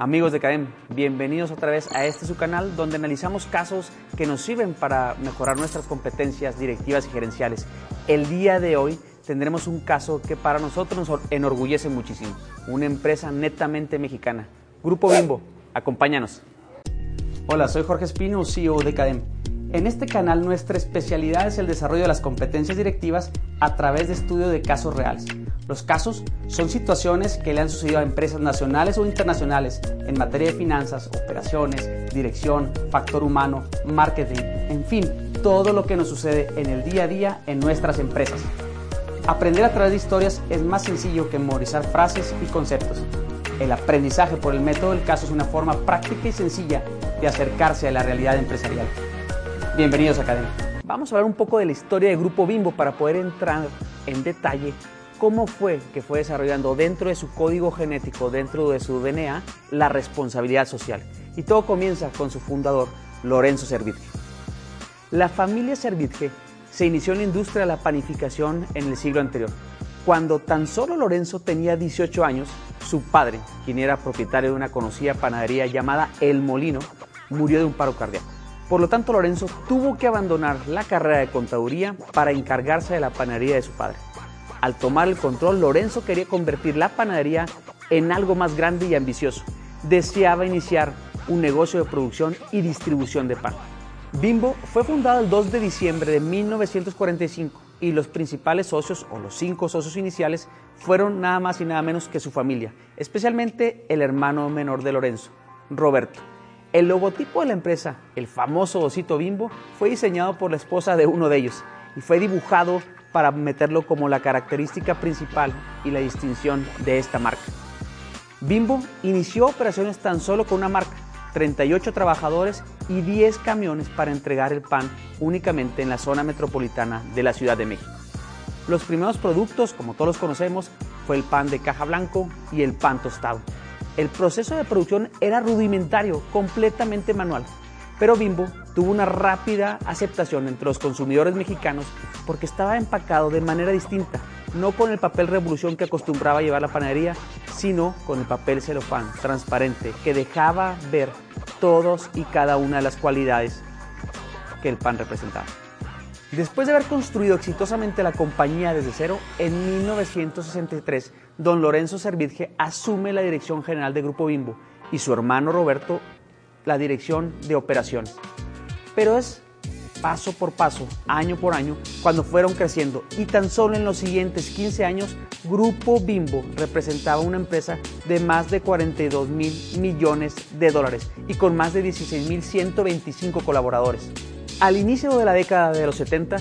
Amigos de CADEM, bienvenidos otra vez a este su canal donde analizamos casos que nos sirven para mejorar nuestras competencias directivas y gerenciales. El día de hoy tendremos un caso que para nosotros nos enorgullece muchísimo, una empresa netamente mexicana. Grupo Bimbo, acompáñanos. Hola, soy Jorge Espino, CEO de CADEM. En este canal nuestra especialidad es el desarrollo de las competencias directivas a través de estudio de casos reales. Los casos son situaciones que le han sucedido a empresas nacionales o internacionales en materia de finanzas, operaciones, dirección, factor humano, marketing, en fin, todo lo que nos sucede en el día a día en nuestras empresas. Aprender a través de historias es más sencillo que memorizar frases y conceptos. El aprendizaje por el método del caso es una forma práctica y sencilla de acercarse a la realidad empresarial. Bienvenidos a Academia. Vamos a hablar un poco de la historia del Grupo Bimbo para poder entrar en detalle cómo fue que fue desarrollando dentro de su código genético, dentro de su DNA, la responsabilidad social. Y todo comienza con su fundador, Lorenzo Servitje. La familia Servitje se inició en la industria de la panificación en el siglo anterior. Cuando tan solo Lorenzo tenía 18 años, su padre, quien era propietario de una conocida panadería llamada El Molino, murió de un paro cardíaco. Por lo tanto, Lorenzo tuvo que abandonar la carrera de contaduría para encargarse de la panadería de su padre. Al tomar el control, Lorenzo quería convertir la panadería en algo más grande y ambicioso. Deseaba iniciar un negocio de producción y distribución de pan. Bimbo fue fundado el 2 de diciembre de 1945 y los principales socios o los cinco socios iniciales fueron nada más y nada menos que su familia, especialmente el hermano menor de Lorenzo, Roberto. El logotipo de la empresa, el famoso osito Bimbo, fue diseñado por la esposa de uno de ellos y fue dibujado para meterlo como la característica principal y la distinción de esta marca. Bimbo inició operaciones tan solo con una marca, 38 trabajadores y 10 camiones para entregar el pan únicamente en la zona metropolitana de la Ciudad de México. Los primeros productos, como todos los conocemos, fue el pan de caja blanco y el pan tostado. El proceso de producción era rudimentario, completamente manual, pero Bimbo tuvo una rápida aceptación entre los consumidores mexicanos porque estaba empacado de manera distinta, no con el papel revolución que acostumbraba llevar la panadería, sino con el papel celofán transparente que dejaba ver todos y cada una de las cualidades que el pan representaba. Después de haber construido exitosamente la compañía desde cero, en 1963, don Lorenzo Servitje asume la dirección general de Grupo Bimbo y su hermano Roberto la dirección de operaciones. Pero es paso por paso, año por año, cuando fueron creciendo. Y tan solo en los siguientes 15 años, Grupo Bimbo representaba una empresa de más de 42 mil millones de dólares y con más de 16 mil 125 colaboradores. Al inicio de la década de los 70,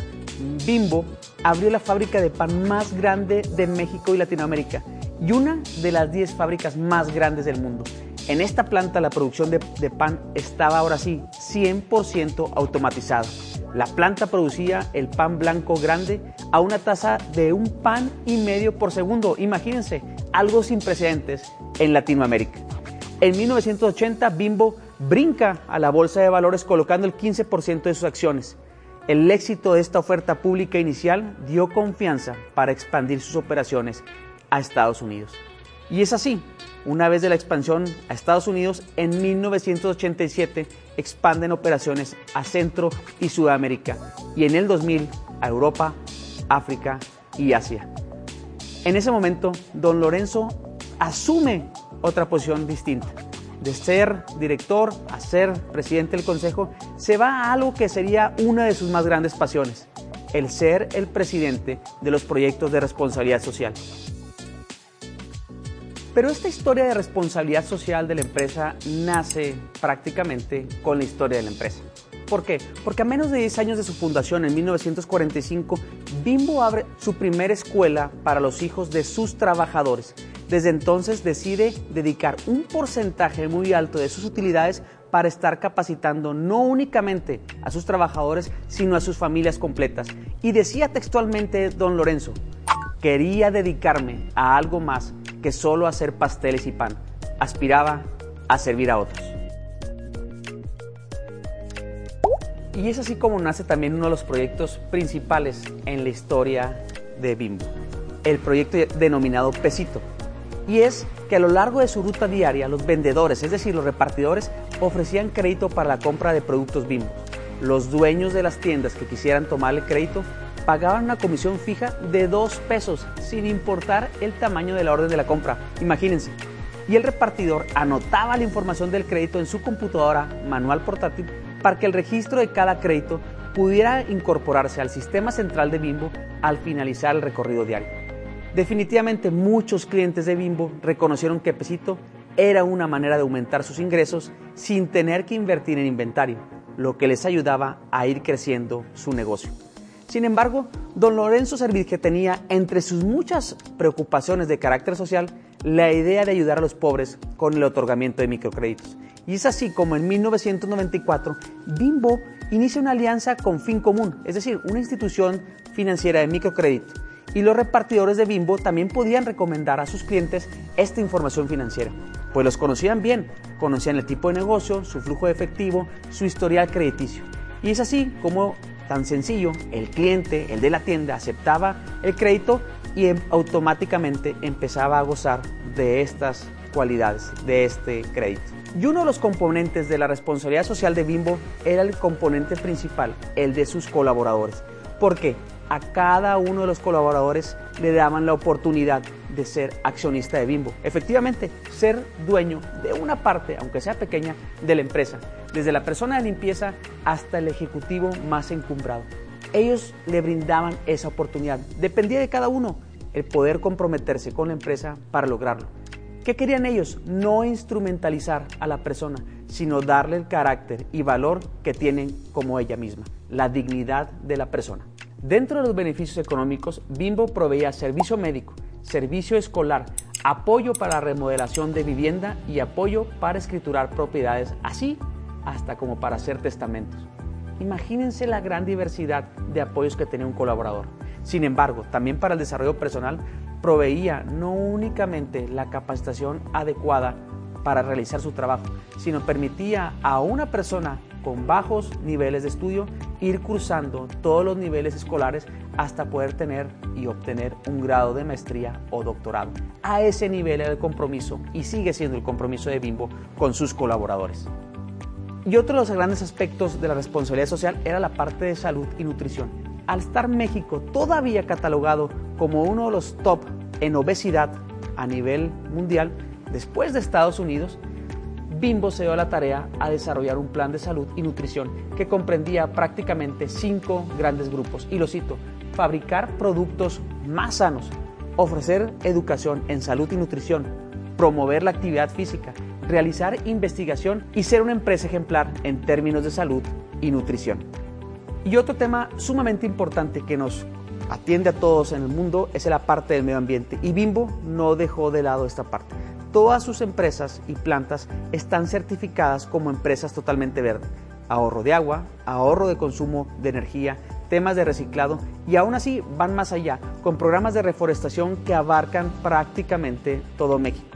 Bimbo abrió la fábrica de pan más grande de México y Latinoamérica y una de las 10 fábricas más grandes del mundo. En esta planta la producción de, pan estaba ahora sí 100% automatizada. La planta producía el pan blanco grande a una tasa de un pan y medio por segundo. Imagínense, algo sin precedentes en Latinoamérica. En 1980, Bimbo brinca a la bolsa de valores colocando el 15% de sus acciones. El éxito de esta oferta pública inicial dio confianza para expandir sus operaciones a Estados Unidos. Y es así, una vez de la expansión a Estados Unidos, en 1987 expanden operaciones a Centro y Sudamérica y en el 2000 a Europa, África y Asia. En ese momento, don Lorenzo asume otra posición distinta. De ser director a ser presidente del consejo, se va a algo que sería una de sus más grandes pasiones, el ser el presidente de los proyectos de responsabilidad social. Pero esta historia de responsabilidad social de la empresa nace prácticamente con la historia de la empresa. ¿Por qué? Porque a menos de 10 años de su fundación, en 1945, Bimbo abre su primera escuela para los hijos de sus trabajadores. Desde entonces decide dedicar un porcentaje muy alto de sus utilidades para estar capacitando no únicamente a sus trabajadores, sino a sus familias completas. Y decía textualmente don Lorenzo, quería dedicarme a algo más que solo hacer pasteles y pan. Aspiraba a servir a otros. Y es así como nace también uno de los proyectos principales en la historia de Bimbo, el proyecto denominado Pesito. Y es que a lo largo de su ruta diaria los vendedores, es decir, los repartidores, ofrecían crédito para la compra de productos Bimbo. Los dueños de las tiendas que quisieran tomar el crédito pagaban una comisión fija de 2 pesos sin importar el tamaño de la orden de la compra. Imagínense. Y el repartidor anotaba la información del crédito en su computadora manual portátil para que el registro de cada crédito pudiera incorporarse al sistema central de Bimbo al finalizar el recorrido diario. Definitivamente muchos clientes de Bimbo reconocieron que Pesito era una manera de aumentar sus ingresos sin tener que invertir en inventario, lo que les ayudaba a ir creciendo su negocio. Sin embargo, don Lorenzo que tenía entre sus muchas preocupaciones de carácter social la idea de ayudar a los pobres con el otorgamiento de microcréditos. Y es así como en 1994 Bimbo inicia una alianza con Fin Común, es decir, una institución financiera de microcrédito y los repartidores de Bimbo también podían recomendar a sus clientes esta información financiera, pues los conocían bien, conocían el tipo de negocio, su flujo de efectivo, su historial crediticio. Y es así como, tan sencillo, el cliente, el de la tienda, aceptaba el crédito y em, automáticamente empezaba a gozar de estas cualidades, de este crédito. Y uno de los componentes de la responsabilidad social de Bimbo era el componente principal, el de sus colaboradores. ¿Por qué? a cada uno de los colaboradores le daban la oportunidad de ser accionista de Bimbo. Efectivamente, ser dueño de una parte, aunque sea pequeña, de la empresa, desde la persona de limpieza hasta el ejecutivo más encumbrado. Ellos le brindaban esa oportunidad. Dependía de cada uno el poder comprometerse con la empresa para lograrlo. ¿Qué querían ellos? No instrumentalizar a la persona, sino darle el carácter y valor que tienen como ella misma, la dignidad de la persona. Dentro de los beneficios económicos, Bimbo proveía servicio médico, servicio escolar, apoyo para la remodelación de vivienda y apoyo para escriturar propiedades, así hasta como para hacer testamentos. Imagínense la gran diversidad de apoyos que tenía un colaborador. Sin embargo, también para el desarrollo personal proveía no únicamente la capacitación adecuada para realizar su trabajo, sino permitía a una persona con bajos niveles de estudio, ir cursando todos los niveles escolares hasta poder tener y obtener un grado de maestría o doctorado. A ese nivel era el compromiso y sigue siendo el compromiso de Bimbo con sus colaboradores. Y otro de los grandes aspectos de la responsabilidad social era la parte de salud y nutrición. Al estar México todavía catalogado como uno de los top en obesidad a nivel mundial, después de Estados Unidos, Bimbo se dio la tarea a desarrollar un plan de salud y nutrición que comprendía prácticamente cinco grandes grupos. Y lo cito, fabricar productos más sanos, ofrecer educación en salud y nutrición, promover la actividad física, realizar investigación y ser una empresa ejemplar en términos de salud y nutrición. Y otro tema sumamente importante que nos atiende a todos en el mundo es la parte del medio ambiente. Y Bimbo no dejó de lado esta parte. Todas sus empresas y plantas están certificadas como empresas totalmente verdes. Ahorro de agua, ahorro de consumo de energía, temas de reciclado y aún así van más allá con programas de reforestación que abarcan prácticamente todo México.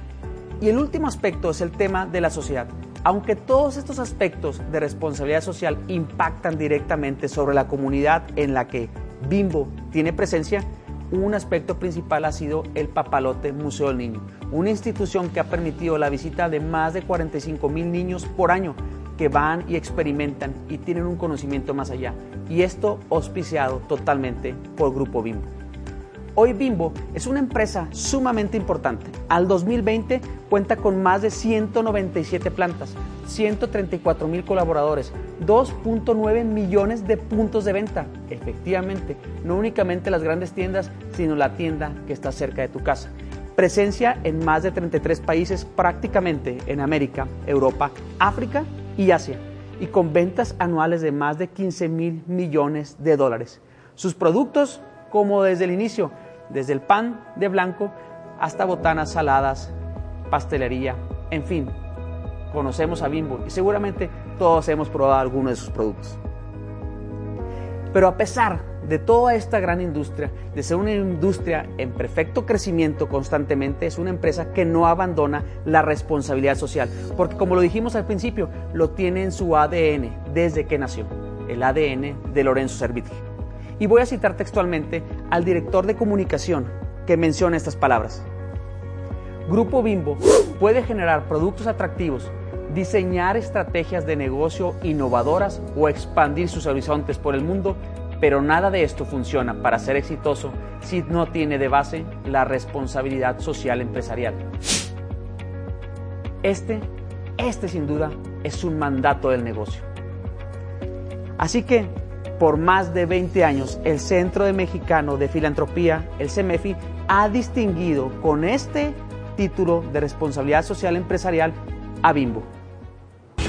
Y el último aspecto es el tema de la sociedad. Aunque todos estos aspectos de responsabilidad social impactan directamente sobre la comunidad en la que Bimbo tiene presencia, un aspecto principal ha sido el Papalote Museo del Niño, una institución que ha permitido la visita de más de 45 mil niños por año que van y experimentan y tienen un conocimiento más allá. Y esto auspiciado totalmente por Grupo Bimbo. Hoy Bimbo es una empresa sumamente importante. Al 2020 cuenta con más de 197 plantas, 134 mil colaboradores, 2.9 millones de puntos de venta. Efectivamente, no únicamente las grandes tiendas, sino la tienda que está cerca de tu casa. Presencia en más de 33 países, prácticamente en América, Europa, África y Asia, y con ventas anuales de más de 15 mil millones de dólares. Sus productos, como desde el inicio, desde el pan de blanco hasta botanas saladas, pastelería, en fin. Conocemos a Bimbo y seguramente todos hemos probado alguno de sus productos. Pero a pesar de toda esta gran industria, de ser una industria en perfecto crecimiento constantemente, es una empresa que no abandona la responsabilidad social, porque como lo dijimos al principio, lo tiene en su ADN desde que nació, el ADN de Lorenzo Servitje. Y voy a citar textualmente al director de comunicación que menciona estas palabras. Grupo Bimbo puede generar productos atractivos, diseñar estrategias de negocio innovadoras o expandir sus horizontes por el mundo, pero nada de esto funciona para ser exitoso si no tiene de base la responsabilidad social empresarial. Este, este sin duda es un mandato del negocio. Así que, por más de 20 años, el Centro de Mexicano de Filantropía, el CEMEFI, ha distinguido con este título de responsabilidad social empresarial a Bimbo.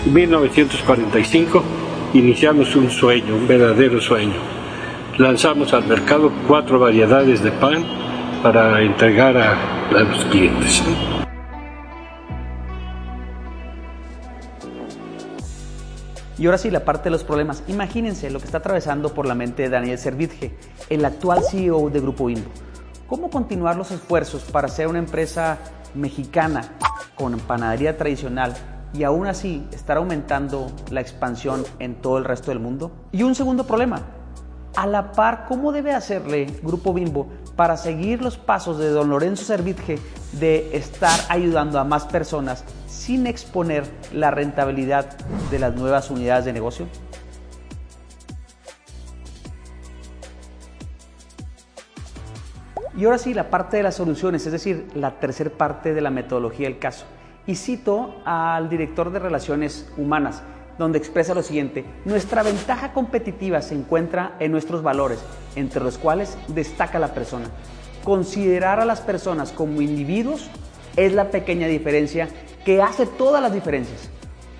En 1945 iniciamos un sueño, un verdadero sueño. Lanzamos al mercado cuatro variedades de pan para entregar a los clientes. Y ahora sí, la parte de los problemas. Imagínense lo que está atravesando por la mente de Daniel Servitje, el actual CEO de Grupo Bimbo. ¿Cómo continuar los esfuerzos para ser una empresa mexicana con panadería tradicional y aún así estar aumentando la expansión en todo el resto del mundo? Y un segundo problema, a la par, ¿cómo debe hacerle Grupo Bimbo para seguir los pasos de don Lorenzo Servitje de estar ayudando a más personas sin exponer la rentabilidad de las nuevas unidades de negocio? Y ahora sí, la parte de las soluciones, es decir, la tercera parte de la metodología del caso. Y cito al director de Relaciones Humanas, donde expresa lo siguiente, nuestra ventaja competitiva se encuentra en nuestros valores, entre los cuales destaca la persona. Considerar a las personas como individuos es la pequeña diferencia que hace todas las diferencias.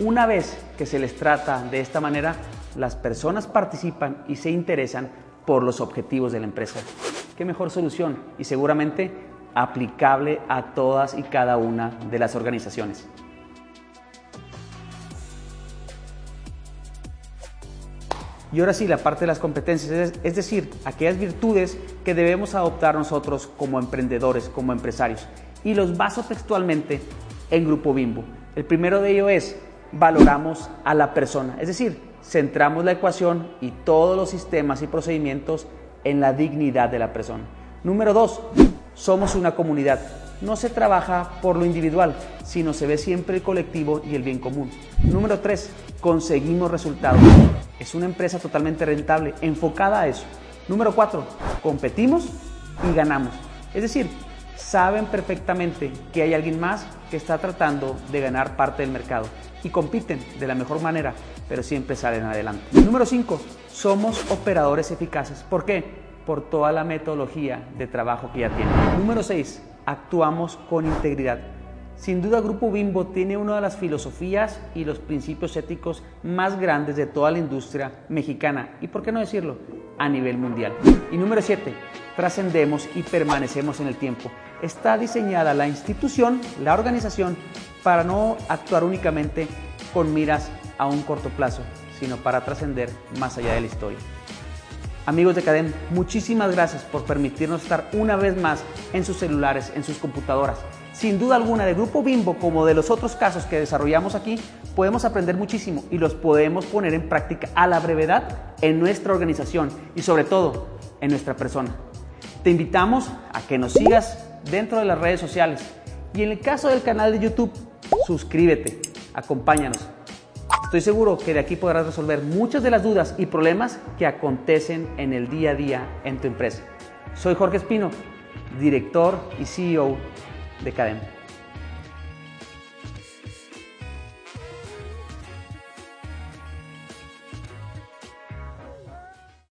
Una vez que se les trata de esta manera, las personas participan y se interesan por los objetivos de la empresa. ¿Qué mejor solución? Y seguramente aplicable a todas y cada una de las organizaciones. Y ahora sí, la parte de las competencias, es decir, aquellas virtudes que debemos adoptar nosotros como emprendedores, como empresarios. Y los baso textualmente en Grupo Bimbo. El primero de ellos es valoramos a la persona, es decir, centramos la ecuación y todos los sistemas y procedimientos en la dignidad de la persona. Número dos, somos una comunidad. No se trabaja por lo individual, sino se ve siempre el colectivo y el bien común. Número tres, conseguimos resultados. Es una empresa totalmente rentable, enfocada a eso. Número cuatro, competimos y ganamos. Es decir, saben perfectamente que hay alguien más que está tratando de ganar parte del mercado y compiten de la mejor manera, pero siempre salen adelante. Número 5. Somos operadores eficaces. ¿Por qué? Por toda la metodología de trabajo que ya tienen. Número 6. Actuamos con integridad. Sin duda Grupo Bimbo tiene una de las filosofías y los principios éticos más grandes de toda la industria mexicana y, por qué no decirlo, a nivel mundial. Y número 7, trascendemos y permanecemos en el tiempo. Está diseñada la institución, la organización, para no actuar únicamente con miras a un corto plazo, sino para trascender más allá de la historia. Amigos de Cadem, muchísimas gracias por permitirnos estar una vez más en sus celulares, en sus computadoras. Sin duda alguna, de Grupo Bimbo, como de los otros casos que desarrollamos aquí, podemos aprender muchísimo y los podemos poner en práctica a la brevedad en nuestra organización y sobre todo en nuestra persona. Te invitamos a que nos sigas dentro de las redes sociales y en el caso del canal de YouTube, suscríbete, acompáñanos. Estoy seguro que de aquí podrás resolver muchas de las dudas y problemas que acontecen en el día a día en tu empresa. Soy Jorge Espino, director y CEO de Cadena.